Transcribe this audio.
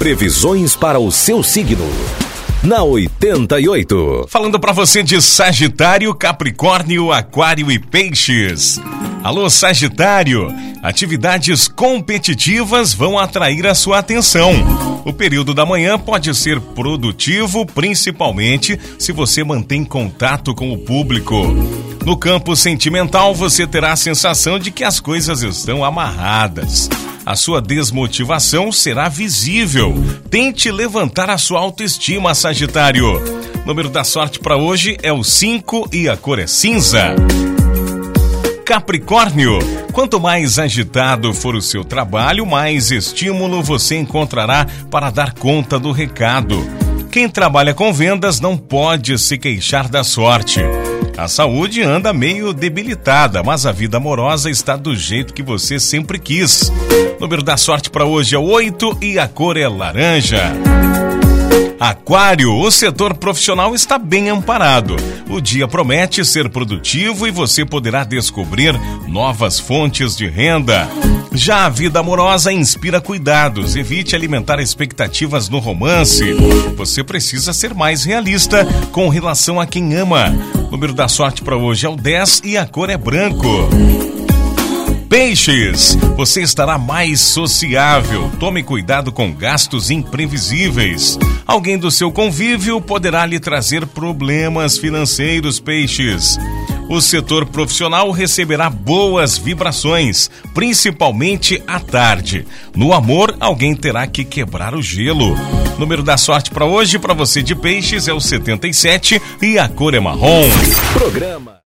Previsões para o seu signo. Na 88. Falando para você de Sagitário, Capricórnio, Aquário e Peixes. Alô, Sagitário! Atividades competitivas vão atrair a sua atenção. O período da manhã pode ser produtivo, principalmente se você mantém contato com o público. No campo sentimental, você terá a sensação de que as coisas estão amarradas a sua desmotivação será visível. Tente levantar a sua autoestima, Sagitário. O número da sorte para hoje é o 5 e a cor é cinza. Capricórnio, quanto mais agitado for o seu trabalho, mais estímulo você encontrará para dar conta do recado. Quem trabalha com vendas não pode se queixar da sorte. A saúde anda meio debilitada, mas a vida amorosa está do jeito que você sempre quis. O número da sorte para hoje é 8 e a cor é laranja. Aquário, o setor profissional está bem amparado. O dia promete ser produtivo e você poderá descobrir novas fontes de renda. Já a vida amorosa inspira cuidados. Evite alimentar expectativas no romance. Você precisa ser mais realista com relação a quem ama. O número da sorte para hoje é o 10 e a cor é branco. Peixes, você estará mais sociável. Tome cuidado com gastos imprevisíveis. Alguém do seu convívio poderá lhe trazer problemas financeiros, peixes. O setor profissional receberá boas vibrações, principalmente à tarde. No amor, alguém terá que quebrar o gelo. Número da sorte para hoje, para você de peixes, é o 77 e a cor é marrom. Programa